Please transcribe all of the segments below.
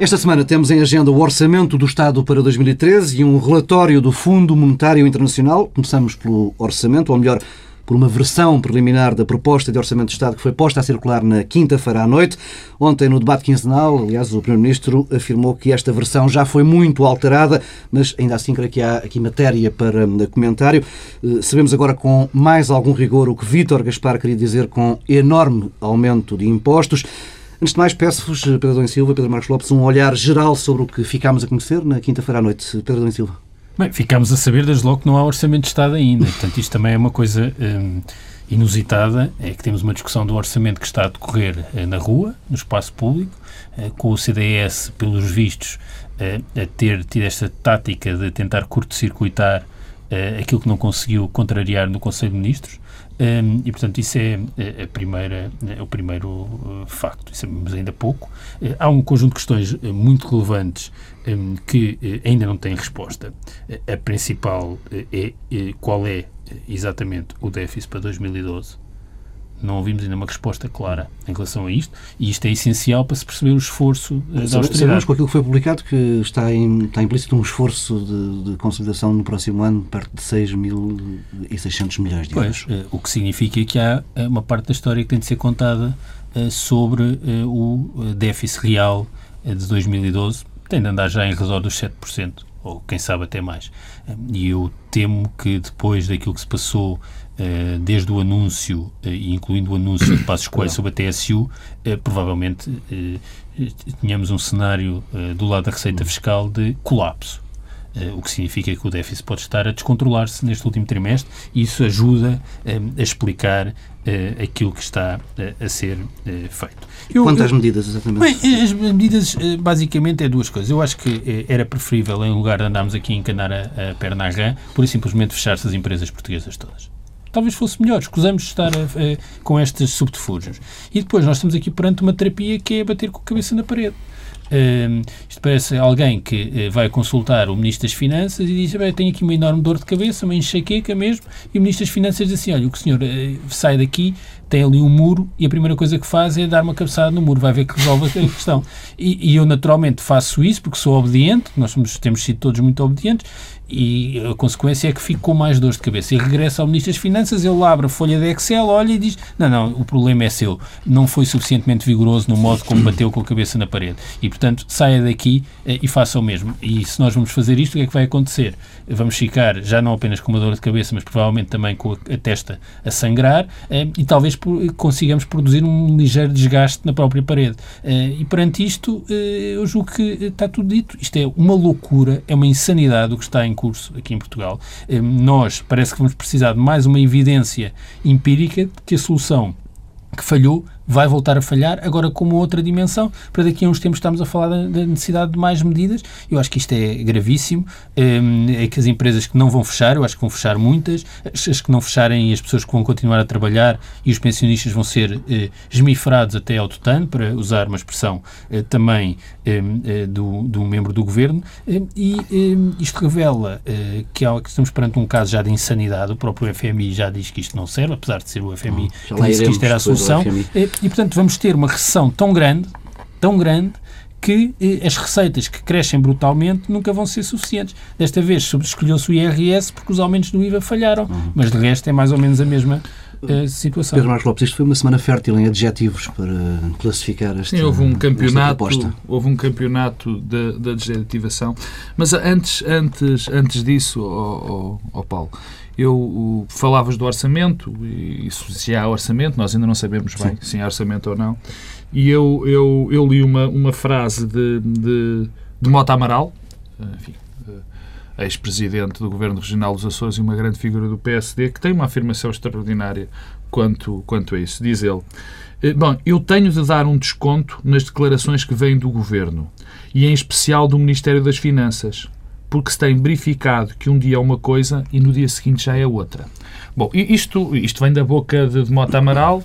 Esta semana temos em agenda o Orçamento do Estado para 2013 e um relatório do Fundo Monetário Internacional. Começamos pelo orçamento, ou melhor, por uma versão preliminar da proposta de Orçamento do Estado que foi posta a circular na quinta-feira à noite. Ontem, no debate quinzenal, aliás, o Primeiro-Ministro afirmou que esta versão já foi muito alterada, mas ainda assim creio que há aqui matéria para comentário. Eh, sabemos agora com mais algum rigor o que Vítor Gaspar queria dizer com enorme aumento de impostos. Antes de mais, peço-vos, Pedro Dom Silva, Pedro Marcos Lopes, um olhar geral sobre o que ficámos a conhecer na quinta-feira à noite. Pedro Dom Silva. Bem, ficámos a saber desde logo que não há orçamento de Estado ainda. Portanto, isto também é uma coisa hum, inusitada. É que temos uma discussão do orçamento que está a decorrer eh, na rua, no espaço público, eh, com o CDS, pelos vistos, eh, a ter tido esta tática de tentar curto-circuitar aquilo que não conseguiu contrariar no Conselho de Ministros. Um, e, portanto, isso é, é a primeira, é o primeiro uh, facto. E sabemos ainda pouco. Uh, há um conjunto de questões uh, muito relevantes um, que uh, ainda não têm resposta. a principal é qual é exatamente o déficit para 2012 não ouvimos ainda uma resposta clara em relação a isto, e isto é essencial para se perceber o esforço uh, da austeridade. Sabemos com aquilo que foi publicado que está, em, está implícito um esforço de, de, consolidação no próximo ano perto de 6.600 milhões de euros. Pois, uh, o que significa que há eh, uma parte da história que tem de ser contada sobre o déficit real de 2012, tem de andar já em redor dos 7%, ou quem sabe até mais. E eu temo que depois daquilo que se passou eh, desde o anúncio, eh, incluindo o anúncio de Passos Coelho sobre a TSU, eh, provavelmente tínhamos um cenário do lado da receita fiscal de colapso. o que significa que o déficit pode estar a descontrolar-se neste último trimestre e isso ajuda a explicar aquilo que está a ser feito. Eu, Quantas eu, medidas, exatamente? Bem, as medidas, basicamente, é duas coisas. Eu acho que era preferível, em lugar de andarmos aqui a encanar a, a perna à rã, por simplesmente fechar-se as empresas portuguesas todas talvez fosse melhor. Escusamos estar a, a, com estes subterfúgios. E depois nós estamos aqui perante uma terapia que é bater com a cabeça na parede. Uh, isto parece alguém que uh, vai consultar o Ministro das Finanças e diz: Bem, tenho aqui uma enorme dor de cabeça, uma enxaqueca mesmo. E o Ministro das Finanças diz assim: Olha, o que o senhor uh, sai daqui, tem ali um muro e a primeira coisa que faz é dar uma cabeçada no muro, vai ver que resolve a questão. E, e eu, naturalmente, faço isso porque sou obediente, nós somos, temos sido todos muito obedientes, e a consequência é que fico com mais dores de cabeça. E regressa ao Ministro das Finanças, ele abre a folha de Excel, olha e diz: Não, não, o problema é seu. Não foi suficientemente vigoroso no modo como bateu com a cabeça na parede. E, portanto, saia daqui eh, e faça o mesmo. E se nós vamos fazer isto, o que é que vai acontecer? Vamos ficar já não apenas com uma dor de cabeça, mas provavelmente também com a testa a sangrar eh, e talvez consigamos produzir um ligeiro desgaste na própria parede. Eh, e perante isto, eu julgo que está tudo dito. Isto é uma loucura, é uma insanidade o que está em curso aqui em Portugal. Eh, nós parece que vamos precisar de mais uma evidência empírica de que a solução que falhou vai voltar a falhar, agora com uma outra dimensão. Para daqui a uns tempos estamos a falar da, da necessidade de mais medidas. Eu acho que isto é gravíssimo. É, é que as empresas que não vão fechar, eu acho que vão fechar muitas. As que não fecharem, as pessoas que vão continuar a trabalhar e os pensionistas vão ser eh, esmifrados até ao tutano, para usar uma expressão eh, também eh, eh do, do membro do governo. Eh, e eh, isto revela que, há, que, estamos perante um caso já de insanidade. O próprio FMI já diz que isto não serve, apesar de ser o FMI que disse que isto era a solução. E, portanto, vamos ter uma recessão tão grande, tão grande, que eh, as receitas que crescem brutalmente nunca vão ser suficientes. Desta vez escolheu-se o IRS porque os aumentos do IVA falharam, uhum. mas de resto é mais ou menos a mesma uh, situação. Pedro Marcos Lopes, isto foi uma semana fértil em adjetivos para classificar esta Sim, houve um campeonato, houve um campeonato da, da desativação, mas antes, antes, antes disso, oh, oh, oh Paulo, eu falavas do orçamento, e isso se há orçamento, nós ainda não sabemos bem Sim. se há orçamento ou não, e eu, eu, eu li uma, uma frase de, de, de Mota Amaral, enfim, eh, ex-presidente do Governo Regional dos Açores e uma grande figura do PSD, que tem uma afirmação extraordinária quanto, quanto a isso. Diz ele: eh, Bom, eu tenho de dar um desconto nas declarações que vêm do Governo, e em especial do Ministério das Finanças porque se tem verificado que um dia é uma coisa e no dia seguinte já é outra. Bom, isto, isto vem da boca de, de Mota Amaral.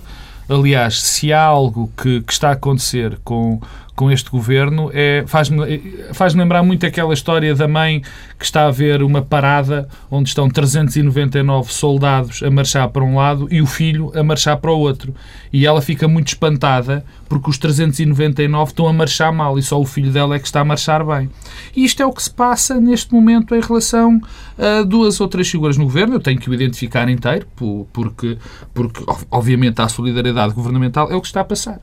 Aliás, se há algo que, que, está a acontecer com, com este governo é, faz-me faz lembrar muito aquela história da mãe que está a ver uma parada onde estão 399 soldados a marchar para um lado e o filho a marchar para o outro. E ela fica muito espantada porque os 399 estão a marchar mal e só o filho dela é que está a marchar bem. E isto é o que se passa neste momento em relação a duas ou três figuras no governo. Eu tenho que o identificar inteiro, porque, porque obviamente a solidariedade governamental é o que está a passar.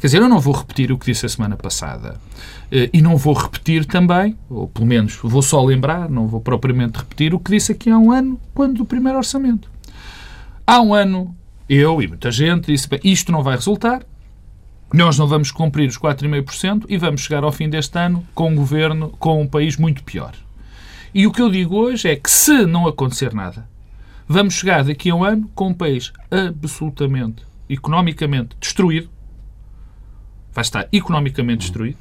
Quer dizer, eu não vou repetir o que disse a semana passada eh, e não vou repetir também, ou pelo menos vou só lembrar, não vou propriamente repetir o que disse aqui há um ano, quando do primeiro orçamento. Há um ano, eu e muita gente disse, bem, isto não vai resultar, nós não vamos cumprir os 4,5% e vamos chegar ao fim deste ano com um governo, com um país muito pior. E o que eu digo hoje é que se não acontecer nada, vamos chegar daqui a um ano com um país absolutamente, economicamente destruído, vai estar economicamente destruído,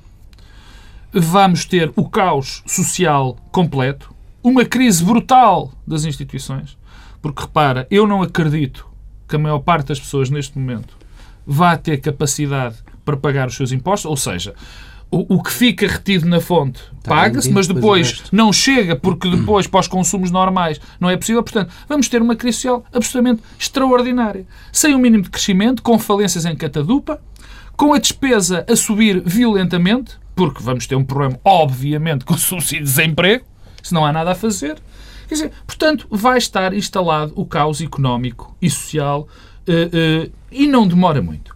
vamos ter o caos social completo, uma crise brutal das instituições, porque repara, eu não acredito que a maior parte das pessoas neste momento vá ter capacidade para pagar os seus impostos, ou seja, o, o que fica retido na fonte paga-se, mas depois não chega porque depois para os consumos normais não é possível. Portanto, vamos ter uma crise social absolutamente extraordinária. Sem o um mínimo de crescimento, com falências em catadupa, com a despesa a subir violentamente, porque vamos ter um problema, obviamente, com o subsídio de desemprego, se não há nada a fazer. Quer dizer, portanto, vai estar instalado o caos económico e social uh, uh, e não demora muito.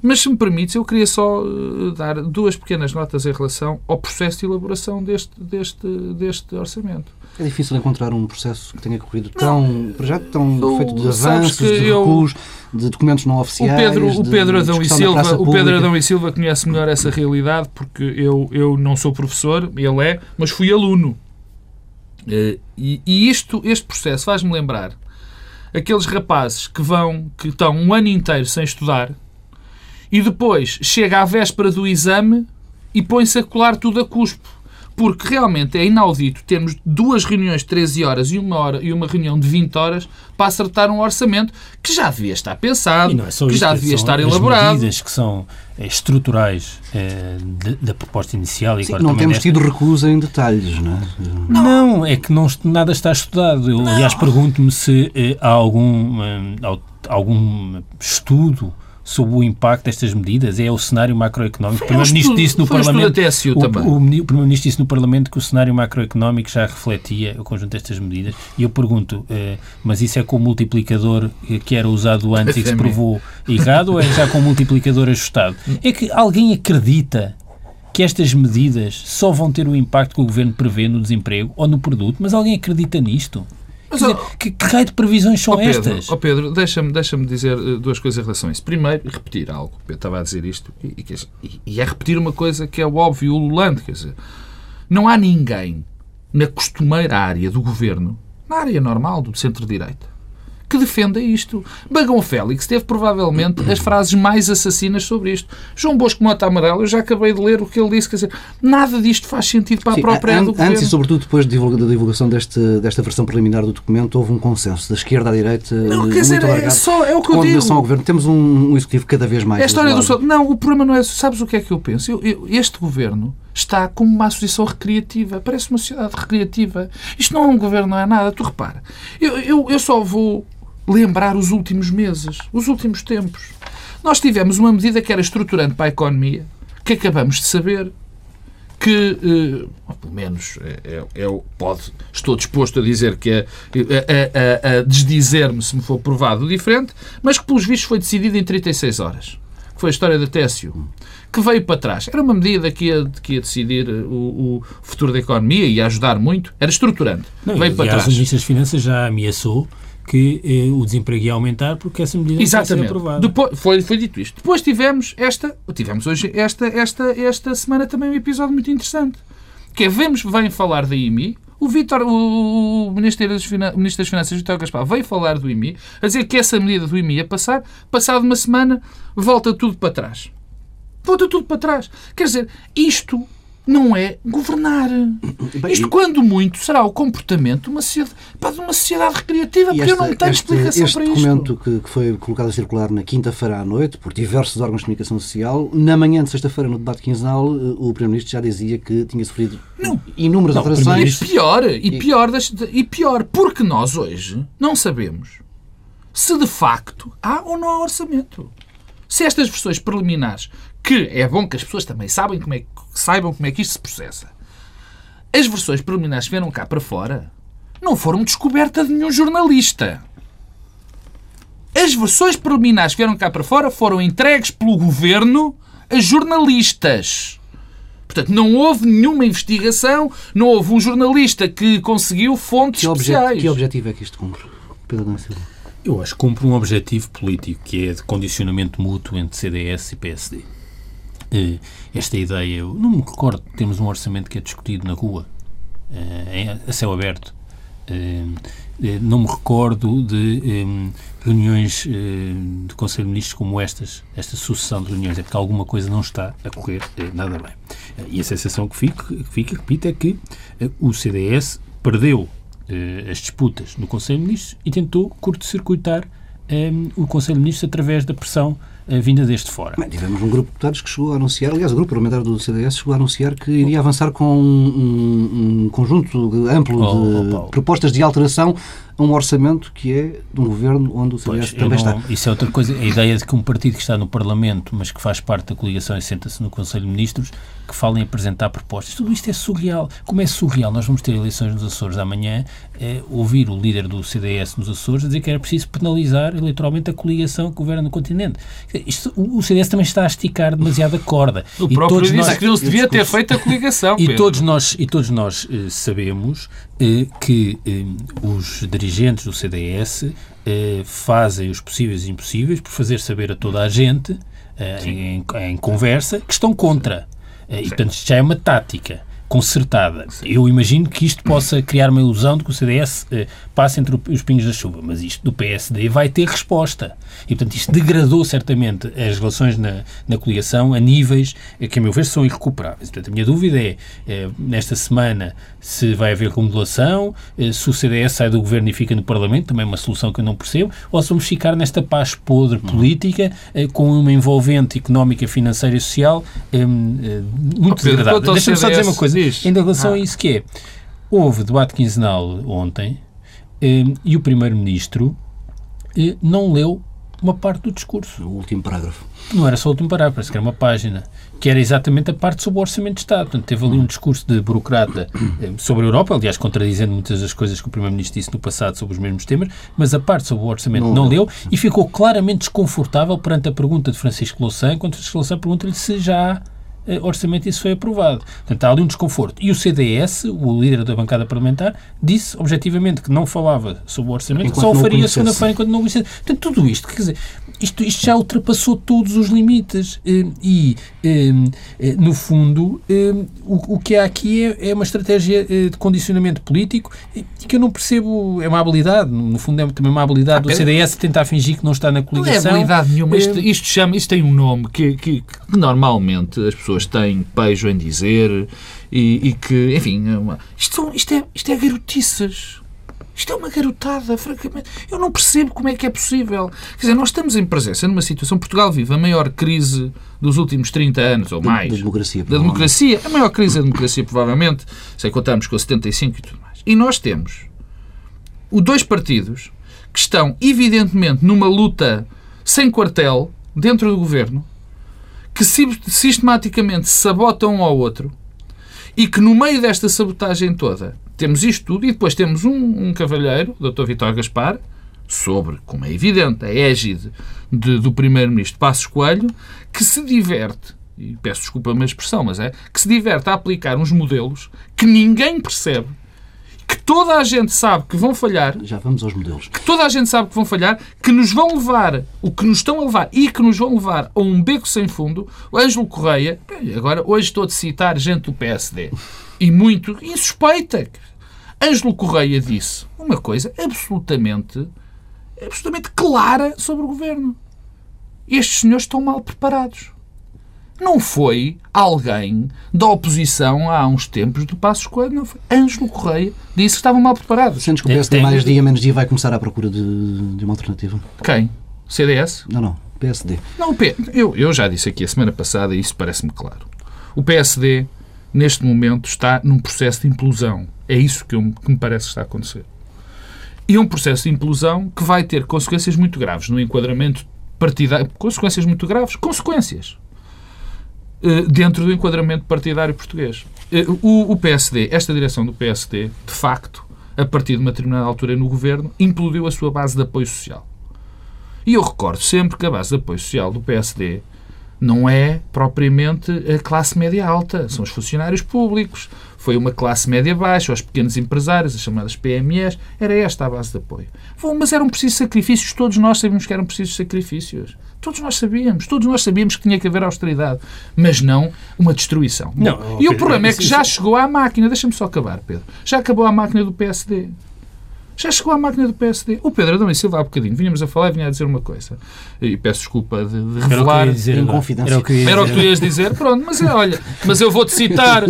Mas, se me permites, eu queria só uh, dar duas pequenas notas em relação ao processo de elaboração deste, deste, deste orçamento. É difícil encontrar um processo que tenha corrido tão, já tão eu, feito de avanços, de recuos, de documentos não oficiais. O Pedro, o Pedro, Adão, e Silva, o Pedro Adão e Silva conhece melhor essa realidade porque eu, eu não sou professor, ele é, mas fui aluno. Uh, e, e isto, este processo faz-me lembrar aqueles rapazes que vão, que estão um ano inteiro sem estudar e depois chega à véspera do exame e põe-se a colar tudo a cuspo. Porque realmente é inaudito termos duas reuniões de 13 horas e uma, hora, e uma reunião de 20 horas para acertar um orçamento que já devia estar pensado, é que já devia estar elaborado. As medidas que são eh, estruturais é, da proposta inicial. E Sim, não temos tido recusa em detalhes, não é? Não, é que não, nada está estudado. Eu, aliás, pergunto-me se eh, há algum, algum estudo sobre o impacto destas medidas? É o cenário macroeconómico. O Primeiro-Ministro disse no Parlamento. O, o, o Primeiro-Ministro disse no Parlamento que o cenário macroeconómico já refletia o conjunto destas medidas. E eu pergunto, eh, mas isso é com o multiplicador que era usado antes e que se provou errado ou é já com o multiplicador ajustado? É que alguém acredita que estas medidas só vão ter o impacto que o Governo prevê no desemprego ou no produto, mas alguém acredita nisto? Mas, dizer, que, que raio de previsões são oh Pedro, estas? Oh Pedro, deixa-me deixa dizer uh, duas coisas em relação a isso. Primeiro, repetir algo. Eu estava a dizer isto e, e, e é repetir uma coisa que é óbvio, o Lulante. Quer dizer, não há ninguém na costumeira área do governo, na área normal do centro-direita, que defenda isto. Bagão Félix teve provavelmente as frases mais assassinas sobre isto. João Bosco Mota Amarelo, eu já acabei de ler o que ele disse, quer dizer, nada disto faz sentido para Sim, a própria an do Antes e sobretudo depois da divulgação deste, desta versão preliminar do documento, houve um consenso da esquerda à direita não, quer dizer, é, só, é o que eu digo. ao governo. Temos um, um executivo cada vez mais... É a história do sol. Não, o problema não é... Sabes o que é que eu penso? Eu, eu, este governo está como uma associação recreativa. Parece uma sociedade recreativa. Isto não é um governo, não é nada. Tu repara, eu, eu, eu só vou lembrar os últimos meses, os últimos tempos. Nós tivemos uma medida que era estruturante para a economia, que acabamos de saber que, eh, pelo menos, é, é, é, pode, estou disposto a dizer que é, a, a, a desdizer-me se me for provado diferente, mas que, pelos vistos, foi decidido em 36 horas. Que foi a história da TSU, que veio para trás. Era uma medida que ia, que ia decidir o, o futuro da economia e ia ajudar muito. Era estruturante. Não, veio para trás. O Ministro das Finanças já ameaçou que eh, o desemprego ia aumentar porque essa medida Exatamente. ser aprovada. Depois, foi, foi dito isto. Depois tivemos esta, tivemos hoje esta, esta, esta semana também um episódio muito interessante, que é, vemos, vem falar da IMI, o, Vitor, o, Ministro das, o Ministro das Finanças, Vitor Gaspar, veio falar do IMI, a dizer que essa medida do IMI ia passar, passado uma semana, volta tudo para trás. Volta tudo para trás. Quer dizer, isto não é governar. Bem, Isto, quando muito, será o comportamento de uma sociedade, de uma sociedade recreativa, porque esta, eu não tenho este, explicação este para isto. Este documento que, que, foi colocado a circular na quinta-feira à noite por diversos órgãos de comunicação social, na manhã de sexta-feira, no debate quinzenal, eh, o Primeiro-Ministro já dizia que tinha sofrido não, inúmeras não, alterações. E pior, e pior, e pior, porque nós hoje não sabemos se de facto há ou não há orçamento. Se estas versões preliminares, que é bom que as pessoas também sabem como é, saibam como é que isto se processa, as versões preliminares que vieram cá para fora não foram descoberta de nenhum jornalista. As versões preliminares que vieram cá para fora foram entregues pelo governo a jornalistas. Portanto, não houve nenhuma investigação, não houve um jornalista que conseguiu fontes que especiais. Que objetivo é que isto cumpre, Pedro Silva? Eu acho que cumpre um objetivo político, que é de condicionamento mútuo entre CDS e PSD. Eh, esta ideia, eu não me recordo de termos um orçamento que é discutido na rua, eh, a céu aberto. Eh, não me recordo de reuniões de Conselho de Ministros como estas, esta sucessão de reuniões, é porque alguma coisa não está a correr nada bem. E a sensação que fica, que fica repito, é que o CDS perdeu as disputas no Conselho de Ministros e tentou curto-circuitar o Conselho de Ministros através da pressão vinda deste fora. Bem, tivemos um grupo de deputados que chegou a anunciar, aliás, o grupo parlamentar do CDS chegou a anunciar que iria avançar com um, um conjunto amplo oh, de oh, propostas de alteração a um orçamento que é de um governo onde o CDS pois, também não, está. Isso é outra coisa. A ideia de que um partido que está no Parlamento, mas que faz parte da coligação e senta-se no Conselho de Ministros, que falem apresentar propostas. Tudo isto é surreal. Como é surreal? Nós vamos ter eleições nos Açores amanhã, é, ouvir o líder do CDS nos Açores dizer que era preciso penalizar eleitoralmente a coligação que governa no continente. Isto, o, CDS também está a esticar demasiado a corda. O e próprio todos disse nós, que não se devia ter feito a coligação. E todos nós, e todos nós eh, sabemos eh, que eh, os dirigentes do CDS eh, fazem os possíveis e impossíveis por fazer saber a toda a gente, eh, em, em, conversa, que estão contra. Eh, e, portanto, isto já é uma tática concertada. Sim. Eu imagino que isto possa criar uma ilusão de que o CDS eh, passa entre os pingos da chuva, mas isto do PSD vai ter resposta. E, portanto, isto degradou certamente as relações na, na coligação a níveis que, a meu ver, são irrecuperáveis. Portanto, a minha dúvida é, eh, nesta semana, se vai haver remodelação, eh, se o CDS sai do governo e fica no Parlamento, também é uma solução que eu não percebo, ou se vamos ficar nesta paz podre política eh, com uma envolvente económica, financeira e social eh, muito degradável. Deixa-me só dizer uma coisa, ainda em relação ah. a isso que é, houve debate quinzenal ontem e o Primeiro-Ministro não leu uma parte do discurso. O último parágrafo. Não era só o último parágrafo, parece que era uma página, que era exatamente a parte sobre o Orçamento de Estado. Portanto, teve ali um discurso de burocrata eh, sobre a Europa, aliás, contradizendo muitas das coisas que o Primeiro-Ministro disse no passado sobre os mesmos temas, mas a parte sobre o Orçamento não, não leu e ficou claramente desconfortável perante a pergunta de Francisco Louçã, quando Francisco Louçã pergunta-lhe se já há eh, orçamento isso foi aprovado. Portanto, há ali um desconforto. E o CDS, o líder da bancada parlamentar, disse objetivamente que não falava sobre o orçamento, enquanto que só o faria segunda-feira enquanto não o conhecesse. Portanto, tudo isto, quer dizer, isto, isto já ultrapassou todos os limites eh, e, eh, no fundo, o, o que há aqui é, é uma estratégia de condicionamento político e que eu não percebo, é uma habilidade, no fundo é também uma habilidade ah, do CDS tentar fingir que não está na coligação. Não é habilidade nenhuma, isto, isto, chama, isto tem um nome que, que, que normalmente as pessoas têm pejo em dizer e, e que, enfim, é uma, isto, isto, é, isto é garotiças. Isto é uma garotada, francamente. Eu não percebo como é que é possível. Quer dizer, nós estamos em presença numa situação. Portugal vive a maior crise dos últimos 30 anos ou mais. Da democracia. Da democracia. A maior crise da democracia, provavelmente, se contamos com a 75 e tudo mais. E nós temos os dois partidos que estão, evidentemente, numa luta sem quartel dentro do governo que sistematicamente sabotam um ao outro e que no meio desta sabotagem toda temos isto tudo e depois temos um, um cavalheiro, o Dr. Vitor Gaspar, sobre, como é evidente, a égide de, do Primeiro-Ministro Passos Coelho, que se diverte, e peço desculpa a minha expressão, mas é, que se diverte a aplicar uns modelos que ninguém percebe que toda a gente sabe que vão falhar. Já vamos aos modelos. Que toda a gente sabe que vão falhar, que nos vão levar, o que nos estão a levar e que nos vão levar a um beco sem fundo. O Ângelo Correia, agora hoje estou a citar gente do PSD, e muito insuspeita. Ângelo Correia disse uma coisa absolutamente, absolutamente clara sobre o governo. Estes senhores estão mal preparados. Não foi alguém da oposição há uns tempos do Passos Coelho, não foi. Ângelo Correia disse que estavam mal preparados. Sentes que o PSD mais dia menos dia vai começar à procura de, de uma alternativa? Quem? CDS? Não, não. PSD. Não, o P... eu, eu já disse aqui a semana passada e isso parece-me claro. O PSD, neste momento, está num processo de implosão. É isso que, eu, que me parece que está a acontecer. E um processo de implosão que vai ter consequências muito graves no enquadramento partidário. Consequências muito graves. Consequências. Eh, dentro do enquadramento partidário português. Eh, o, PSD, esta direção do PSD, de facto, a partir de uma determinada altura no governo, implodiu a sua base de apoio social. E eu recordo sempre que a base de apoio social do PSD não é propriamente a classe média alta, são os funcionários públicos. Foi uma classe média baixa, os pequenos empresários, as chamadas PMEs, era esta a base de apoio. Mas eram precisos sacrifícios, todos nós sabíamos que eram precisos sacrifícios. Todos nós sabíamos, todos nós sabíamos que tinha que haver austeridade, mas não uma destruição. Não, e o problema é que já chegou à máquina, deixa-me só acabar, Pedro, já acabou a máquina do PSD. Já chegou à máquina do PSD. O Pedro Adão e Silva há bocadinho vinhamos a falar e vinha a dizer uma coisa. E peço desculpa de, de revelar. Era em confidência. Era o, que Era o que tu ias dizer. Pronto, mas é, olha, mas eu vou-te citar,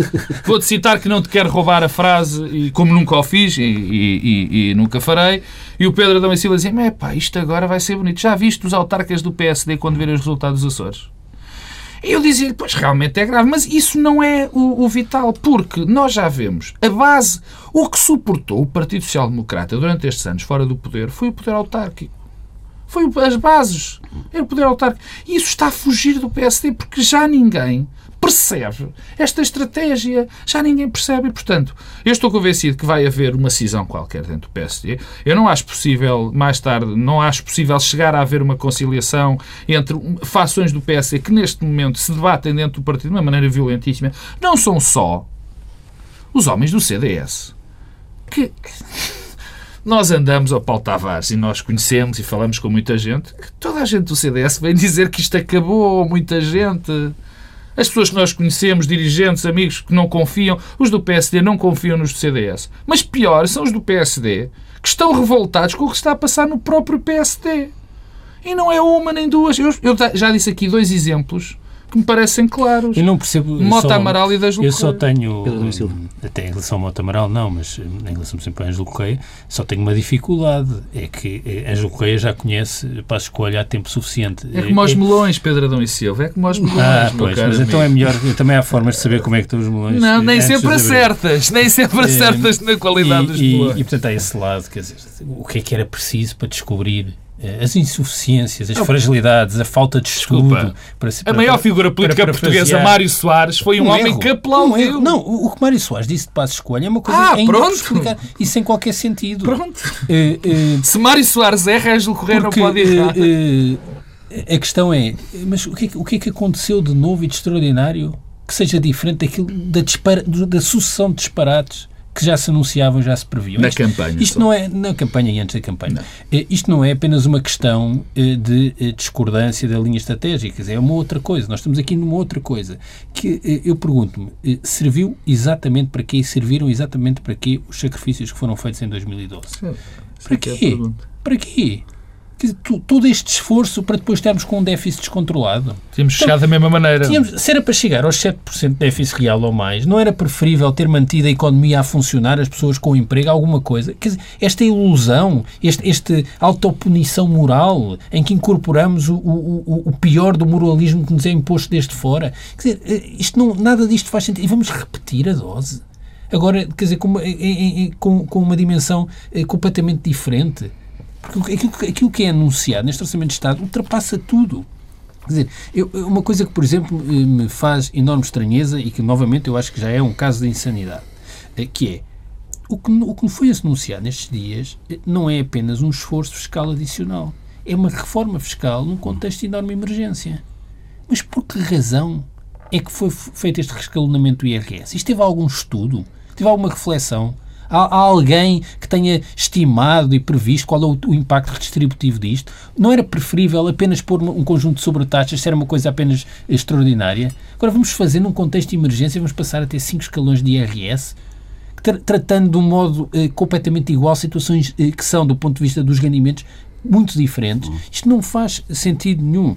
vou-te citar que não te quero roubar a frase, e como nunca o fiz e, e, e, e nunca farei. E o Pedro Adão e Silva dizia: é pá, isto agora vai ser bonito. Já viste os autarcas do PSD quando verem os resultados dos Açores? Eu dizia-lhe, pois realmente é grave, mas isso não é o, o, vital, porque nós já vemos a base, o que suportou o Partido Social Democrata durante estes anos fora do poder foi o poder autárquico. Foi as bases. Era o poder autárquico. E isso está a fugir do PSD, porque já ninguém percebe esta estratégia. Já ninguém percebe. E, portanto, eu estou convencido que vai haver uma cisão qualquer dentro do PSD. Eu não acho possível, mais tarde, não acho possível chegar a haver uma conciliação entre fações do PSD que neste momento se debatem dentro do partido de uma maneira violentíssima. Não são só os homens do CDS. Que nós andamos ao Paulo Tavares e nós conhecemos e falamos com muita gente, que toda a gente do CDS vem dizer que isto acabou, muita gente. As pessoas que nós conhecemos, dirigentes, amigos que não confiam, os do PSD não confiam nos do CDS. Mas pior são os do PSD que estão revoltados com o que está a passar no próprio PSD. E não é uma nem duas. Eu, eu já disse aqui dois exemplos que me parecem claros. Eu não percebo. Mota só, Amaral e das Eu só tenho. Até em relação ao Mota Amaral, não, mas em relação sempre a Ângelo Correia, só tenho uma dificuldade. É que eh, Ângelo Correia já conhece Passo escolha há tempo suficiente. É como aos é, melões, Pedro Adão e Silva. É como aos melões. Ah, pois, mas amigo. então é melhor. Também há formas de saber como é que estão os melões. Não, nem sempre acertas. Nem sempre acertas na qualidade e, dos melões. E, e, portanto, há esse lado. Quer dizer, o que é que era preciso para descobrir eh, as insuficiências, as fragilidades, a falta de estudo. Para, para, a maior figura política para, portuguesa, Mário Soares, foi um, um homem erro, que aplaudiu. Um não, o que Mário Soares disse de Passos Escolha é uma coisa ah, pronto. explicar e sem qualquer sentido. Pronto. Uh, uh, Se Mário Soares erra, Ângelo Correia não pode errar. Uh, a questão é, mas o que é, o que é que aconteceu de novo e de extraordinário que seja diferente daquilo, da, dispara, da sucessão de disparates que já se anunciavam, já se previam. Na isto, campanha. Isto só. não é na campanha e antes da campanha. Não. Eh, isto não é apenas uma questão eh, de eh, discordância da linha estratégica, é uma outra coisa. Nós estamos aqui numa outra coisa que eu pergunto-me, serviu exatamente para quê e serviram exatamente para quê os sacrifícios que foram feitos em 2012? Sim, para quê? Para quê? Todo este esforço para depois estarmos com um déficit descontrolado. Tínhamos então, chegado da mesma maneira. Tínhamos, se era para chegar aos 7% de déficit real ou mais, não era preferível ter mantido a economia a funcionar, as pessoas com emprego, alguma coisa? Quer dizer, esta ilusão, este, este autopunição moral em que incorporamos o, o, o pior do moralismo que nos é imposto desde fora. Quer dizer, eh, isto não, nada disto faz sentido. E vamos repetir a dose. Agora, quer dizer, com uma, com, com uma dimensão eh, completamente diferente. Porque aquilo, aquilo que é anunciado neste Orçamento de Estado ultrapassa tudo. Quer dizer, eu, uma coisa que, por exemplo, me faz enorme estranheza e que, novamente, eu acho que já é um caso de insanidade, é que é o que, o que foi anunciado nestes dias não é apenas um esforço fiscal adicional. É uma reforma fiscal num contexto de enorme emergência. Mas por que razão é que foi feito este rescalonamento do IRS? Isto teve algum estudo? Teve alguma reflexão? Há, há, alguém que tenha estimado e previsto qual é o, o, impacto redistributivo disto? Não era preferível apenas pôr um conjunto de sobretaxas se era uma coisa apenas extraordinária? Agora vamos fazer num contexto de emergência, vamos passar a ter 5 escalões de IRS, tra tratando de um modo eh, completamente igual situações eh, que são, do ponto de vista dos rendimentos, muito diferentes. Isto não faz sentido nenhum.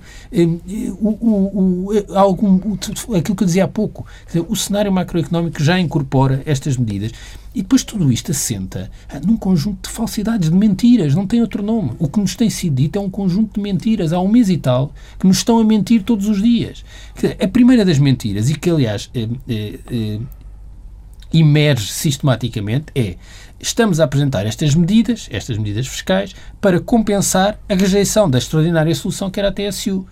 O, o, o, algum, aquilo que eu dizia há pouco, o cenário macroeconómico já incorpora estas medidas. E depois tudo isto assenta num conjunto de falsidades, de mentiras, não tem outro nome. O que nos tem sido dito é um conjunto de mentiras. Há um mês e tal que nos estão a mentir todos os dias. A primeira das mentiras, e que aliás eh, eh, eh, emerge sistematicamente, é estamos a apresentar estas medidas, estas medidas fiscais, para compensar a rejeição da extraordinária solução que era a TSU.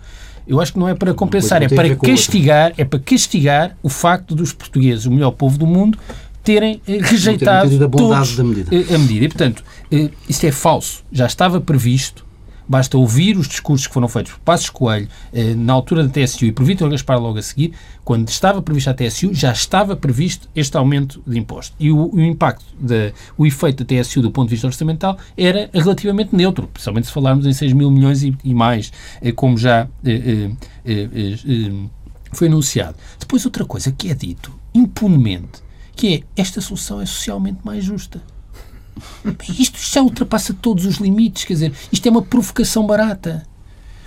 Eu acho que não é para compensar, é para castigar, é para castigar o facto dos portugueses, o melhor povo do mundo, terem eh, rejeitado todos a medida. Eh, a medida. E, portanto, eh, isto é falso. Já estava previsto Basta ouvir os discursos que foram feitos por Passos Coelho eh, na altura da TSU e por Vítor Gaspar logo a seguir, quando estava previsto a TSU, já estava previsto este aumento de imposto. E o, o impacto, de, o efeito da TSU do ponto de vista orçamental era relativamente neutro, principalmente se falarmos em 6 mil milhões e, e mais, eh, como já eh foi anunciado. Depois outra coisa que é dito impunemente, que é esta solução é socialmente mais justa. Isto já ultrapassa todos os limites, quer dizer, isto é uma provocação barata.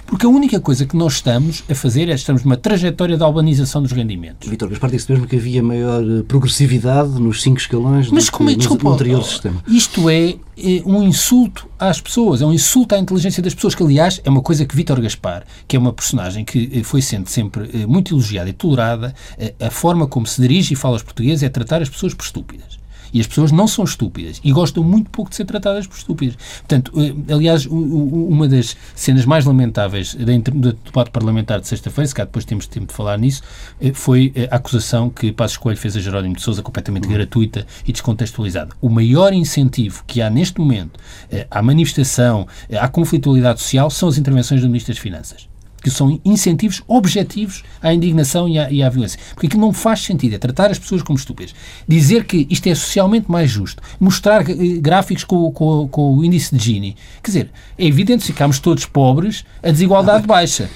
Porque a única coisa que nós estamos a fazer é estamos numa trajetória da albanização dos rendimentos. Vitor Gaspar disse mesmo que havia maior eh, progressividade nos cinco escalões Mas como é, desculpa, no anterior sistema. Isto é, é, um insulto às pessoas, é um insulto à inteligência das pessoas, que aliás é uma coisa que Vítor Gaspar, que é uma personagem que eh, foi sendo sempre muito elogiada e tolerada, a forma como se dirige e fala aos portugueses é tratar as pessoas por estúpidas. E as pessoas não são estúpidas e gostam muito pouco de ser tratadas por estúpidas. Portanto, eh, aliás, uma das cenas mais lamentáveis do debate parlamentar de sexta-feira, se cá depois temos tempo de falar nisso, eh, foi a acusação que Passos Coelho fez a Jerónimo de Sousa completamente gratuita e descontextualizada. O maior incentivo que há neste momento eh, à manifestação, à conflitualidade social, são as intervenções do Ministro das Finanças que são incentivos objetivos à indignação e à, e à violência. Porque aquilo não faz sentido, é tratar as pessoas como estúpidas. Dizer que isto é socialmente mais justo, mostrar eh, gráficos com, com, com o índice de Gini. Quer dizer, é evidente, se ficamos todos pobres, a desigualdade baixa.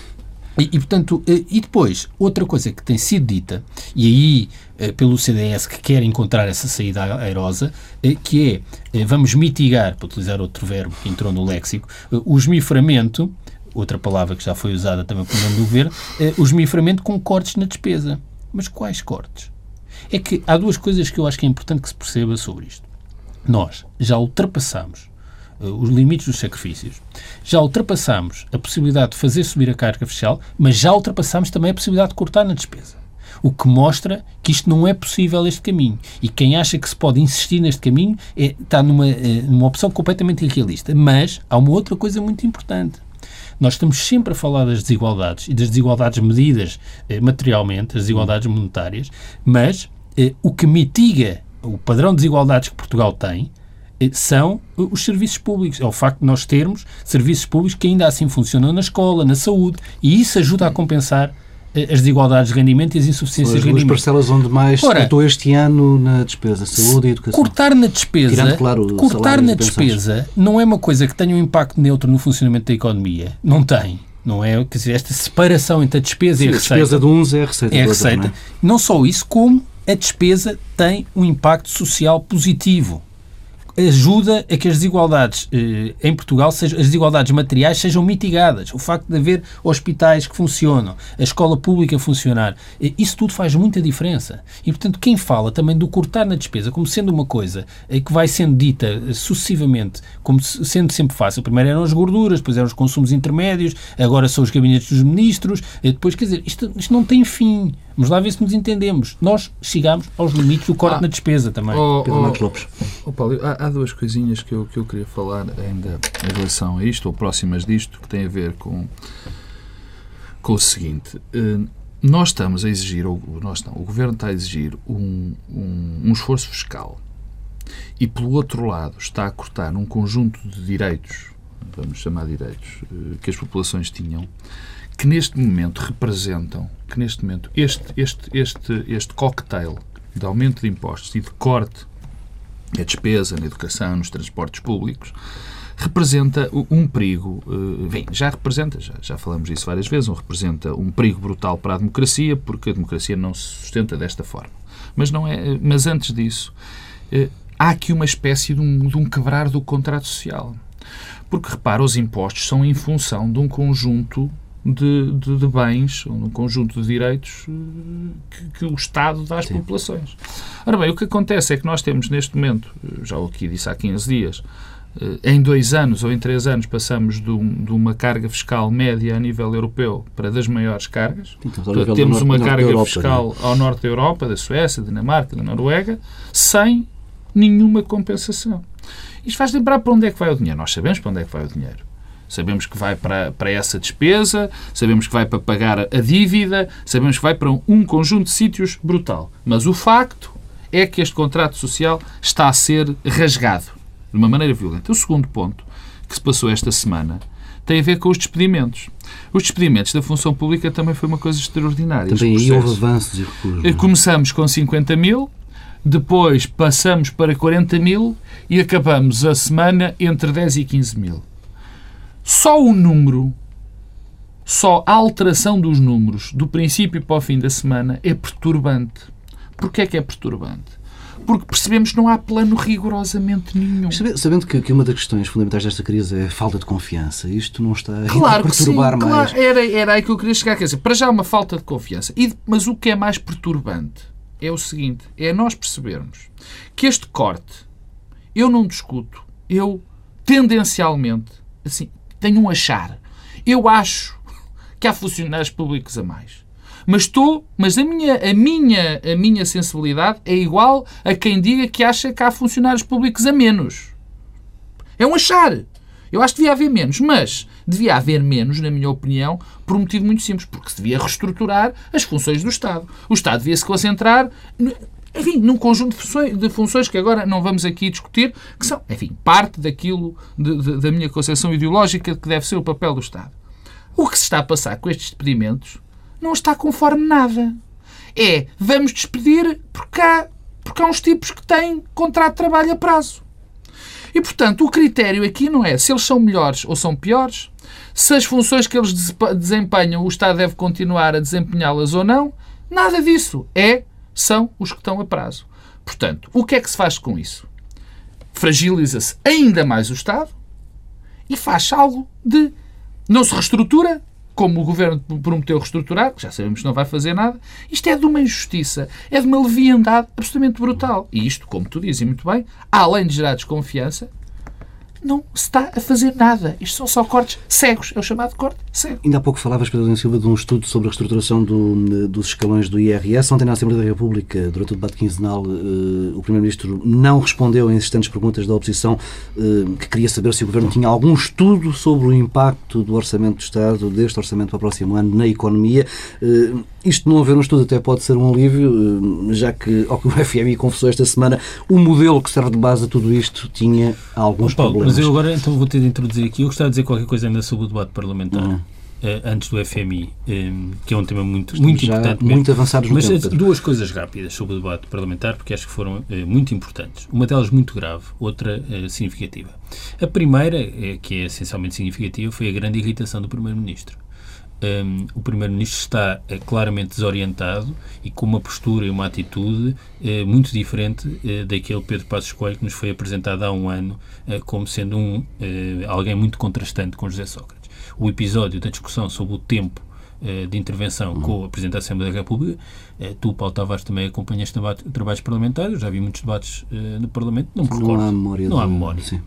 E, e, portanto, eh, e depois, outra coisa que tem sido dita, e aí eh, pelo CDS que quer encontrar essa saída airosa, que é, vamos mitigar, para utilizar outro verbo que entrou no léxico, o esmiframento outra palavra que já foi usada também por nome do governo, é o esmiframento com cortes na despesa. Mas quais cortes? É que há duas coisas que eu acho que é importante que se perceba sobre isto. Nós já ultrapassamos uh, os limites dos sacrifícios, já ultrapassamos a possibilidade de fazer subir a carga fiscal, mas já ultrapassamos também a possibilidade de cortar na despesa. O que mostra que isto não é possível, este caminho. E quem acha que se pode insistir neste caminho é, está numa, uh, numa opção completamente irrealista. Mas há uma outra coisa muito importante. Nós estamos sempre a falar das desigualdades e das desigualdades medidas eh, materialmente, as desigualdades monetárias, mas eh, o que mitiga o padrão de desigualdades que Portugal tem eh, são os serviços públicos. É o facto de nós termos serviços públicos que ainda assim funcionam na escola, na saúde, e isso ajuda a compensar as desigualdades de rendimento e as insuficiências de rendimento. as parcelas onde mais Ora, estou este ano na despesa, saúde e educação. Cortar na despesa, Tirando, claro, cortar na despesa não é uma coisa que tenha um impacto neutro no funcionamento da economia. Não tem. Não é, quer dizer, esta separação entre a despesa Sim, e a receita. A despesa de uns é a receita. É a receita. Não, é? não só isso, como a despesa tem um impacto social positivo ajuda a que as desigualdades eh, em Portugal, sejam, as desigualdades materiais, sejam mitigadas. O facto de haver hospitais que funcionam, a escola pública funcionar, eh, isso tudo faz muita diferença. E, portanto, quem fala também do cortar na despesa como sendo uma coisa eh, que vai sendo dita eh, sucessivamente, como sendo sempre fácil. Primeiro eram as gorduras, depois eram os consumos intermédios, agora são os gabinetes dos ministros, eh, depois, quer dizer, isto, isto não tem fim. Vamos lá ver se nos entendemos. Nós chegamos aos limites do corte ah, na despesa também. Oh, Pedro Marcos Lopes. Oh, Paulo, há, há, duas coisinhas que eu, que eu queria falar ainda em relação a isto, ou próximas disto, que têm a ver com, com o seguinte. Uh, nós estamos a exigir, ou nós não, o Governo está a exigir um, um, um esforço fiscal e, pelo outro lado, está a cortar um conjunto de direitos, vamos chamar de direitos, uh, que as populações tinham, que neste momento representam, que neste momento este, este, este, este cocktail de aumento de impostos e de corte da despesa na educação, nos transportes públicos, representa um perigo, eh, bem, já representa, já, já falamos disso várias vezes, um, representa um perigo brutal para a democracia, porque a democracia não se sustenta desta forma. Mas, não é, mas antes disso, eh, há aqui uma espécie de um, de um quebrar do contrato social. Porque, repara, os impostos são em função de um conjunto de, de, de bens, ou um conjunto de direitos eh, que, que, o Estado dá às Sim. populações. Ora bem, o que acontece é que nós temos neste momento, já o aqui disse há 15 dias, eh, em dois anos ou em três anos passamos de, um, de, uma carga fiscal média a nível europeu para das maiores cargas. Então, temos uma carga Europa, fiscal é? ao norte da Europa, da Suécia, da Dinamarca, da Noruega, sem nenhuma compensação. Isto faz lembrar para onde é que vai o dinheiro. Nós sabemos para onde é que vai o dinheiro. Sabemos que vai para, para essa despesa, sabemos que vai para pagar a dívida, sabemos que vai para um, um conjunto de sítios brutal. Mas o facto é que este contrato social está a ser rasgado de uma maneira violenta. O segundo ponto que se passou esta semana tem a ver com os despedimentos. Os despedimentos da função pública também foi uma coisa extraordinária. Também aí houve avanços e recursos. É? Começamos com 50 mil, depois passamos para 40 mil e acabamos a semana entre 10 e 15 mil. Só o número, só a alteração dos números do princípio para o fim da semana é perturbante. Porquê é que é perturbante? Porque percebemos que não há plano rigorosamente nenhum. Sabendo que, que uma das questões fundamentais desta crise é a falta de confiança, isto não está claro a perturbar sim, mais. Claro, era, era aí que eu queria chegar. Quer dizer, para já uma falta de confiança. E, mas o que é mais perturbante é o seguinte: é nós percebermos que este corte, eu não discuto, eu tendencialmente, assim, tenho um achar. Eu acho que há funcionários públicos a mais. Mas estou, mas a minha, a minha, a minha sensibilidade é igual a quem diga que acha que há funcionários públicos a menos. É um achar. Eu acho que devia haver menos, mas devia haver menos, na minha opinião, por um motivo muito simples, porque se devia reestruturar as funções do Estado. O Estado devia se concentrar enfim, num conjunto de funções, que agora não vamos aqui discutir, que são, enfim, parte daquilo de, de, da minha concepção ideológica que deve ser o papel do Estado. O que se está a passar com estes despedimentos não está conforme nada. É, vamos despedir porque há, porque há uns tipos que têm contrato de trabalho a prazo. E, portanto, o critério aqui não é se eles são melhores ou são piores, se as funções que eles desempenham o Estado deve continuar a desempenhá-las ou não. Nada disso. É são os que estão a prazo. Portanto, o que é que se faz com isso? Fragiliza-se ainda mais o Estado e faz algo de. Não se reestrutura, como o governo prometeu reestruturar, que já sabemos que não vai fazer nada. Isto é de uma injustiça, é de uma leviandade absolutamente brutal. E isto, como tu dizes muito bem, além de gerar desconfiança, não está a fazer nada. Isto são só cortes cegos. É o chamado corte cego. Ainda há pouco falavas, Pedro Silva, de um estudo sobre a reestruturação do, dos escalões do IRS. Ontem, na Assembleia da República, durante o debate quinzenal, eh, o Primeiro-Ministro não respondeu a insistentes perguntas da oposição eh, que queria saber se o Governo tinha algum estudo sobre o impacto do Orçamento do Estado, deste Orçamento para o próximo ano, na economia. Eh, isto não haver um estudo até pode ser um alívio, já que, ao que o FMI confessou esta semana, o modelo que serve de base a tudo isto tinha alguns Paulo, problemas. Mas eu agora então vou ter de introduzir aqui. Eu gostava de dizer qualquer coisa ainda sobre o debate parlamentar. Uhum. antes do FMI, que é um tema muito, muito importante. Muito avançados no Mas tempo, duas coisas rápidas sobre o debate parlamentar, porque acho que foram muito importantes. Uma delas muito grave, outra significativa. A primeira, que é essencialmente significativa, foi a grande irritação do Primeiro-Ministro um, o Primeiro-Ministro está uh, claramente desorientado e com uma postura e uma atitude uh, muito diferente uh, daquele Pedro Passos Coelho que nos foi apresentado há um ano como sendo um, alguém muito contrastante com José Sócrates. O episódio da discussão sobre o tempo de intervenção uhum. com a Presidente da Assembleia da República. Tu, Paulo Tavares, também acompanhas trabalhos parlamentares, já vi muitos debates no Parlamento, não me recordo. Não há memória. Não há memória. Sim.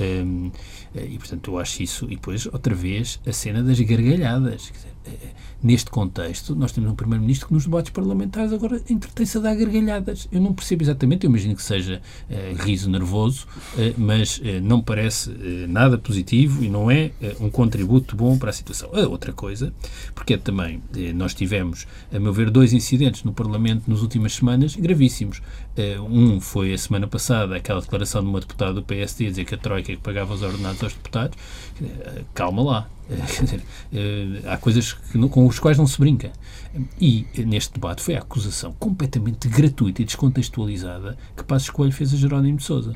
Um, e, portanto, eu acho isso. E depois, outra vez, a cena das gargalhadas. Dizer, eh, neste contexto, nós temos um Primeiro-Ministro que nos debates parlamentares agora entretém-se a dar gargalhadas. Eu não percebo exatamente, eu imagino que seja uh, riso nervoso, uh, mas uh, não parece nada positivo e não é um contributo bom para a situação. A outra coisa, porque é também nós tivemos, a meu ver, dois incidentes no Parlamento nas últimas semanas gravíssimos. Um foi a semana passada, aquela declaração de uma deputada do PSD a dizer que a Troika é que pagava os ordenados aos deputados. calma lá Eh, há coisas com as quais não se brinca. E neste debate foi a acusação completamente gratuita e descontextualizada que Passos Coelho fez a Jerónimo de Sousa.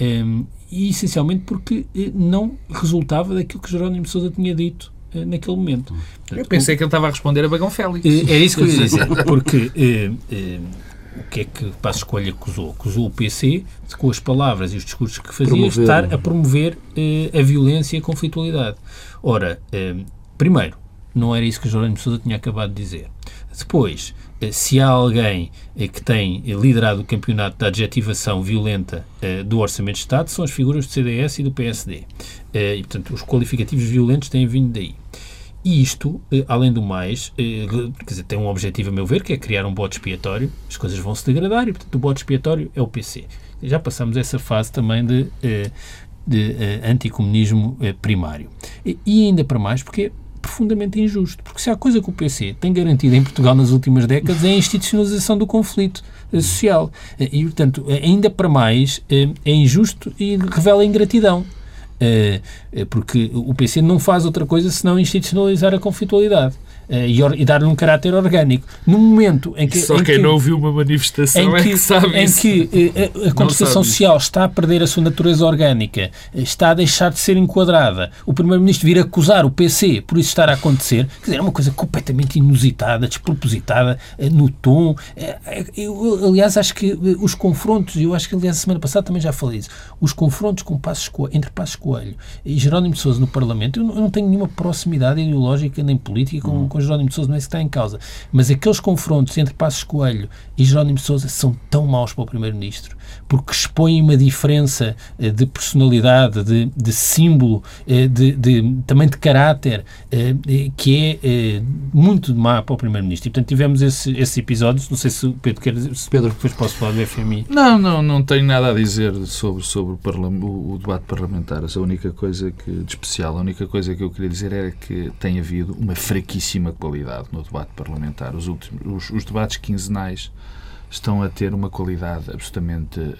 Um, ehm, e essencialmente porque eh, não resultava daquilo que Jerónimo de Sousa tinha dito naquele momento. Portanto, eu pensei que ele estava a responder a Bagão Félix. É isso que eu ia dizer, porque o que é que Passos Escolha acusou? Acusou o PC, com as palavras e os discursos que fazia, promover. estar a promover uh, a violência e a conflitualidade. Ora, uh, primeiro, não era isso que Jerónimo Sousa tinha acabado de dizer. Depois, se há alguém que tem liderado o campeonato da adjetivação violenta do Orçamento de Estado, são as figuras do CDS e do PSD. E, portanto, os qualificativos violentos têm vindo daí. E isto, eh, além do mais, eh, quer dizer, tem um objetivo, a meu ver, que é criar um bote expiatório. As coisas vão se degradar e, portanto, o bote expiatório é o PC. Já passamos essa fase também de, eh, de anticomunismo primário. E ainda para mais, porque é profundamente injusto. Porque se há coisa que o PC tem garantido em Portugal nas últimas décadas é a institucionalização do conflito social. E, portanto, ainda para mais, é injusto e revela ingratidão. Eh, eh, porque o PC não faz outra coisa senão institucionalizar a conflitualidade. Eh, e, e dar-lhe um caráter orgânico. No momento em que. Só em quem que, não ouviu uma manifestação é que, é que sabe Em isso. que a, a contestação social está a perder a sua natureza orgânica, está a deixar de ser enquadrada, o Primeiro-Ministro vir acusar o PC por isso estar a acontecer, quer dizer, é uma coisa completamente inusitada, despropositada, no tom. Eu, aliás, acho que os confrontos, eu acho que, aliás, a semana passada também já falei isso, os confrontos com Passos Coelho, entre Passos Coelho e Jerónimo de Sousa no Parlamento, eu não, tenho nenhuma proximidade ideológica nem política com, hum. com Jerónimo de Sousa, não é isso que está em causa. Mas aqueles confrontos entre Passos Coelho e Jerónimo de Sousa são tão maus para o Primeiro-Ministro, porque expõem uma diferença eh, de personalidade, de, de símbolo, eh, de, de, também de caráter, eh, que é muito má para o Primeiro-Ministro. E, portanto, tivemos esse, esses episódios. Não sei se o Pedro quer dizer. Pedro, depois posso falar do FMI. Não, não, não tenho nada a dizer sobre, sobre o, o debate parlamentar. A única coisa que, de especial, a única coisa que eu queria dizer era que tem havido uma fraquíssima qualidade no debate parlamentar. Os, últimos, os, os debates quinzenais estão a ter uma qualidade absolutamente uh,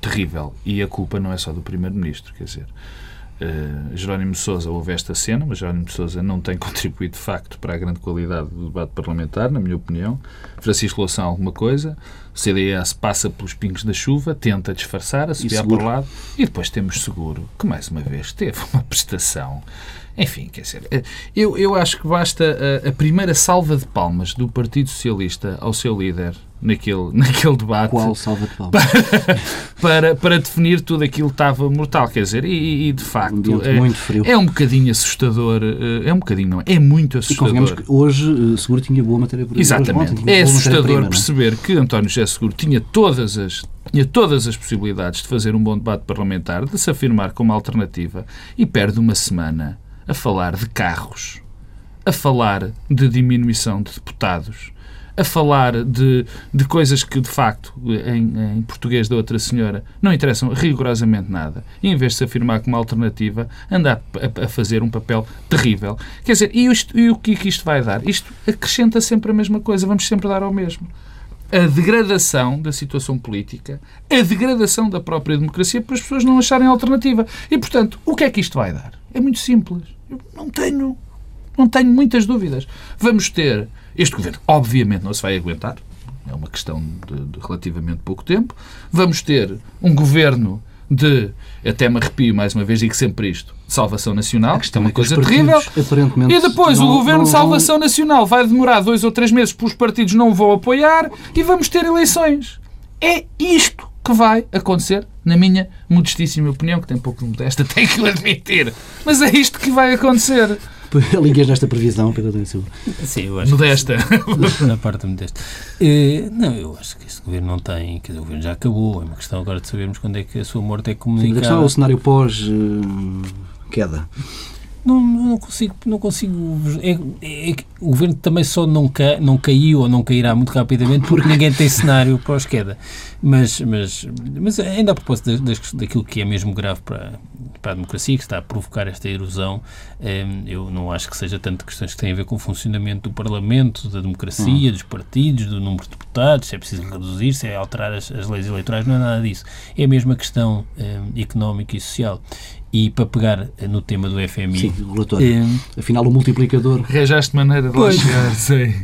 terrível. E a culpa não é só do Primeiro-Ministro, quer dizer. Uh, Jerónimo Sousa houve esta cena, mas Jerónimo Sousa não tem contribuído de facto para a grande qualidade do debate parlamentar, na minha opinião. Francisco Louçã alguma coisa, o CDS passa pelos pingos da chuva, tenta disfarçar, assobiar para o lado, e depois temos seguro, que mais uma vez teve uma prestação enfim, quer dizer, eh, eu, eu acho que basta a, a, primeira salva de palmas do Partido Socialista ao seu líder naquele, naquele debate. Qual salva de palmas? Para, para, para definir tudo aquilo que estava mortal, quer dizer, e, e de facto um é, muito frio. é um bocadinho assustador, eh, é um bocadinho não, é muito assustador. E que hoje eh, Seguro tinha boa matéria por Exatamente, é assustador é? perceber que António José Seguro tinha todas as tinha todas as possibilidades de fazer um bom debate parlamentar, de se afirmar como alternativa e perde uma semana a falar de carros, a falar de diminuição de deputados, a falar de, de coisas que, de facto, em, em, português da outra senhora, não interessam rigorosamente nada. E, em vez de se afirmar como alternativa, anda a, a fazer um papel terrível. Quer dizer, e, isto, e o que, que isto vai dar? Isto acrescenta sempre a mesma coisa, vamos sempre dar ao mesmo a degradação da situação política, a degradação da própria democracia para as pessoas não acharem alternativa. E, portanto, o que é que isto vai dar? É muito simples. Eu não tenho, não tenho muitas dúvidas. Vamos ter este governo, obviamente não se vai aguentar, é uma questão de, de relativamente pouco tempo. Vamos ter um governo de, até me arrepio mais uma vez, digo sempre isto, salvação nacional, que é uma coisa terrível. E depois não, o governo de salvação não... nacional vai demorar dois ou três meses porque os partidos não o vão apoiar e vamos ter eleições. É isto que vai acontecer, na minha modestíssima opinião, que tem pouco de modesta, tenho que admitir. Mas é isto que vai acontecer. Ligas nesta previsão, Pedro da Silva? Sim, eu acho Modesta. Que, na parte modesta. Uh, não, eu acho que este governo não tem. Quer dizer, o governo já acabou. É uma questão agora de sabermos quando é que a sua morte é comunicada. Sim, a questão é o cenário pós-queda. Uh, não, não consigo, não consigo. É, é, o governo também só não, ca, não caiu ou não cairá muito rapidamente porque ninguém tem cenário pós-queda. Mas, mas, mas ainda a propósito daquilo que é mesmo grave para, para a democracia, que está a provocar esta erosão, ehm, eu não acho que seja tanto questões que têm a ver com o funcionamento do Parlamento, da democracia, hum. dos partidos, do número de deputados, se é preciso reduzir, se é alterar as, as leis eleitorais, não é nada disso. É a mesma questão ehm, económica e social. E para pegar no tema do FMI. Sim, o relatório. É, Afinal, o multiplicador. Rejaste maneira de pois, lá chegar, sei.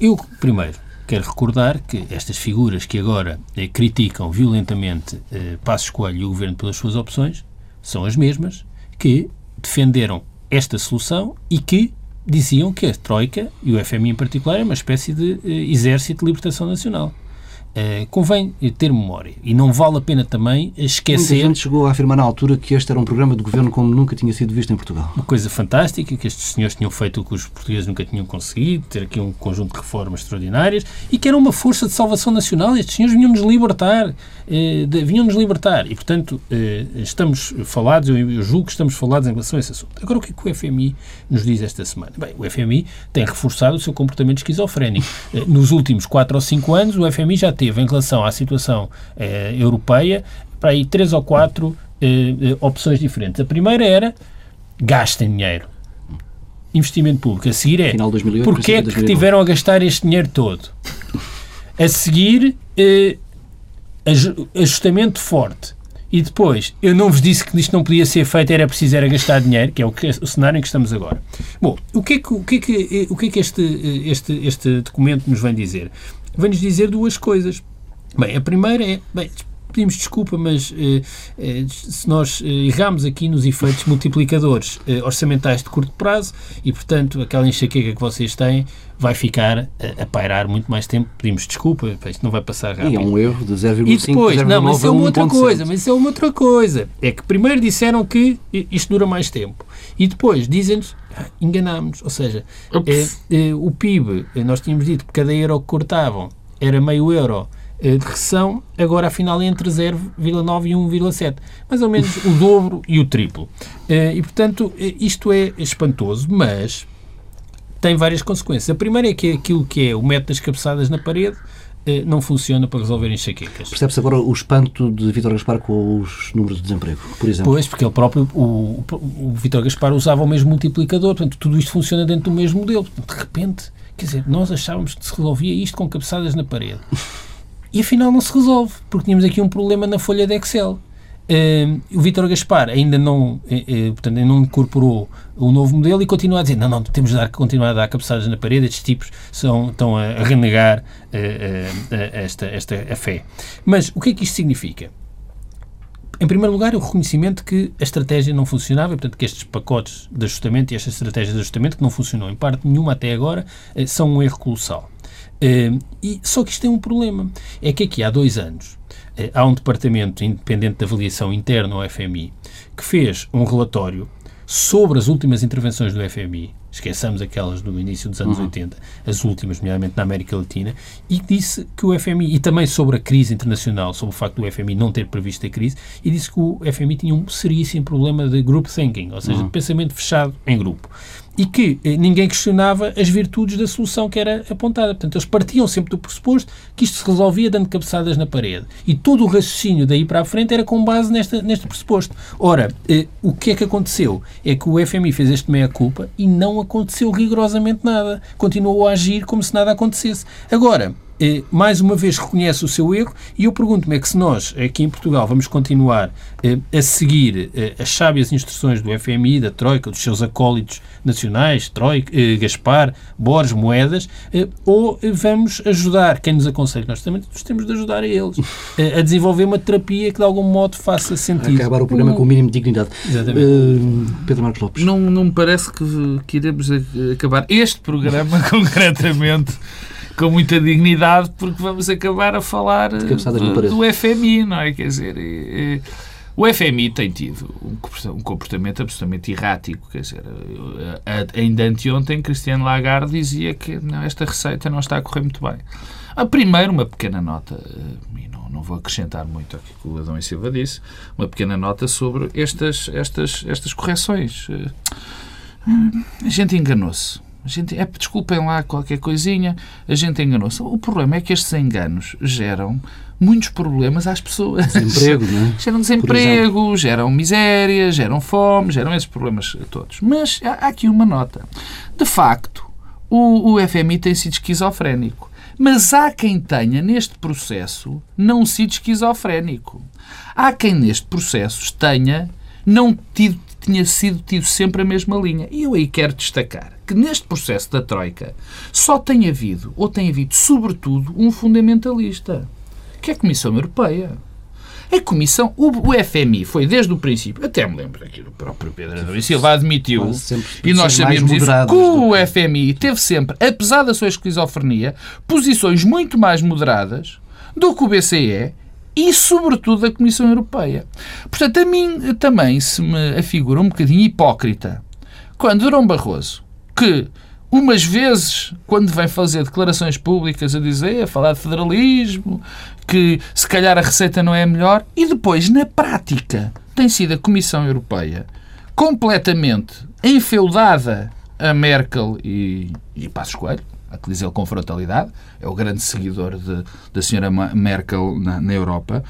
Eu, primeiro, quero recordar que estas figuras que agora eh, criticam violentamente eh, Passos Coelho e o Governo pelas suas opções são as mesmas que defenderam esta solução e que diziam que a Troika, e o FMI em particular, é uma espécie de uh, exército de libertação nacional. Uh, convém ter memória e não vale a pena também esquecer. Muita gente chegou a afirmar na altura que este era um programa de governo como nunca tinha sido visto em Portugal. Uma coisa fantástica, que estes senhores tinham feito o que os portugueses nunca tinham conseguido, ter aqui um conjunto de reformas extraordinárias e que era uma força de salvação nacional. Estes senhores vinham-nos libertar, eh, vinham-nos libertar e, portanto, eh, estamos falados, eu, eu julgo que estamos falados em relação a esse assunto. Agora, o que é que o FMI nos diz esta semana? Bem, o FMI tem reforçado o seu comportamento esquizofrénico. Eh, nos últimos 4 ou 5 anos, o FMI já teve, em relação à situação eh, europeia, para aí três ou quatro eh, eh, opções diferentes. A primeira era gastem dinheiro. Investimento público. A seguir é Final 2008, porque é que 2009. tiveram a gastar este dinheiro todo? A seguir, eh, aju- ajustamento forte. E depois, eu não vos disse que isto não podia ser feito, era preciso era gastar dinheiro, que é o, que, o cenário em que estamos agora. Bom, o que é que, o que, é que, eh, o que, é que este, eh, este, este documento nos vem dizer? Vem-nos dizer duas coisas. Bem, a primeira é, bem, pedimos desculpa, mas eh, eh, se nós eh, erramos aqui nos efeitos multiplicadores eh, orçamentais de curto prazo e, portanto, aquela enxaqueca que vocês têm vai ficar eh, a pairar muito mais tempo. Pedimos desculpa, isto não vai passar rápido. E é um erro de 0,5 E depois, não, mas isso é uma outra 1,7. coisa, mas isso é uma outra coisa. É que primeiro disseram que isto dura mais tempo. E depois dizem-nos, ah, enganámos. Ou seja, é, é, o PIB, nós tínhamos dito que cada euro que cortavam era meio euro de recessão, agora afinal é entre 0,9 e 1,7. Mais ou menos o dobro e o triplo. Eh, E portanto, eh, isto é espantoso, mas tem várias consequências. A primeira é que aquilo que é o método das cabeçadas na parede eh, não funciona para resolver enxaquecas. Percebe-se agora o espanto de Vítor Gaspar com os números de desemprego, por exemplo. Pois, porque ele próprio, o, o, o Vítor Gaspar usava o mesmo multiplicador, portanto, tudo isto funciona dentro do mesmo modelo. De repente, quer dizer, nós achávamos que se resolvia isto com cabeçadas na parede. E afinal não se resolve, porque tínhamos aqui um problema na folha de Excel. Eh, o Vítor Gaspar ainda não, portanto, ainda não incorporou o novo modelo e continua a dizer não, não, temos de dar, continuar a dar cabeçadas na parede, estes tipos são, estão a, renegar eh, esta, esta a fé. Mas o que é que isto significa? Em primeiro lugar, o reconhecimento que a estratégia não funcionava, portanto, que estes pacotes de ajustamento e estas estratégias de ajustamento, que não funcionou em parte nenhuma até agora, são um erro colossal. Eh, E, só que isto tem um problema. É que aqui há dois anos eh, há um departamento independente de avaliação interna ao FMI que fez um relatório sobre as últimas intervenções do FMI, esqueçamos aquelas do início dos anos 80, as últimas, nomeadamente na América Latina, e disse que o FMI, e também sobre a crise internacional, sobre o facto do FMI não ter previsto a crise, e disse que o FMI tinha um seríssimo problema de group thinking, ou seja, de pensamento fechado em grupo. E que eh, ninguém questionava as virtudes da solução que era apontada. Portanto, eles partiam sempre do pressuposto que isto se resolvia dando cabeçadas na parede. E todo o raciocínio daí para a frente era com base nesta, neste pressuposto. Ora, eh, o que é que aconteceu? É que o FMI fez este meia-culpa e não aconteceu rigorosamente nada. Continuou a agir como se nada acontecesse. Agora, mais uma vez reconhece o seu erro e eu pergunto-me é que se nós, aqui em Portugal, vamos continuar eh, a seguir eh, as sábias instruções do FMI, da Troika, dos seus acólitos nacionais, Troika, eh, Gaspar, Borges, Moedas, ou vamos ajudar quem nos aconselha, nós também nós temos de ajudar a eles a desenvolver uma terapia que de algum modo faça sentido. Acabar o programa com o mínimo de dignidade. Exatamente. Eh, Pedro Marcos Lopes. Não, não me parece que, que iremos acabar este programa concretamente com muita dignidade, porque vamos acabar a falar eh, cabeçadas na do, FMI, não é? Quer dizer, eh, eh, o FMI tem tido um comporta- comportamento absolutamente errático. Quer dizer, eh, a- ainda anteontem, Cristiano Lagarde dizia que não, esta receita não está a correr muito bem. Ah, primeiro, uma pequena nota, eh, e não, não vou acrescentar muito ao que o Adão e Silva disse, uma pequena nota sobre estas, estas, estas correções. Eh, a gente enganou-se. A gente, é, desculpem lá qualquer coisinha, a gente enganou-se. O problema é que estes enganos geram muitos problemas às pessoas. Desemprego, não é? Geram desemprego, geram miséria, geram fome, geram esses problemas todos. Mas há, aqui uma nota. De facto, o, o FMI tem sido esquizofrénico. Mas há quem tenha neste processo não sido esquizofrénico. Há quem neste processo tenha não tido, tinha sido tido sempre a mesma linha. E eu aí quero destacar que neste processo da Troika só tem havido, ou tem havido, sobretudo, um fundamentalista, que é a Comissão Europeia. A Comissão, o, FMI foi desde o princípio, até me lembro aqui do próprio Pedro Adão e Silva admitiu, e nós sabemos isso, que o FMI teve sempre, apesar da sua esquizofrenia, posições muito mais moderadas do que o BCE e, sobretudo, da Comissão Europeia. Portanto, a mim também se me afigura um bocadinho hipócrita quando Durão Barroso, que umas vezes, quando vem fazer declarações públicas a dizer, a falar de federalismo, que se calhar a receita não é a melhor, e depois, na prática, tem sido a Comissão Europeia completamente enfeudada a Merkel e, e Passos Coelho, a que diz ele com frontalidade, é o grande seguidor de, da senhora Merkel na, na Europa.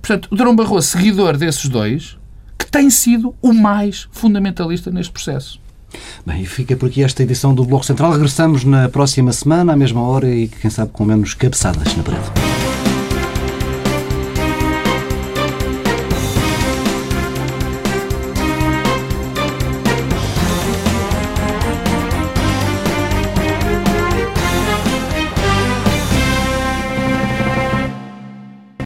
Portanto, o Durão Barroso, seguidor desses dois, que tem sido o mais fundamentalista neste processo. Bem, fica por aqui esta edição do Bloco Central. Regressamos na próxima semana, à mesma hora e, quem sabe, com menos cabeçadas na parede.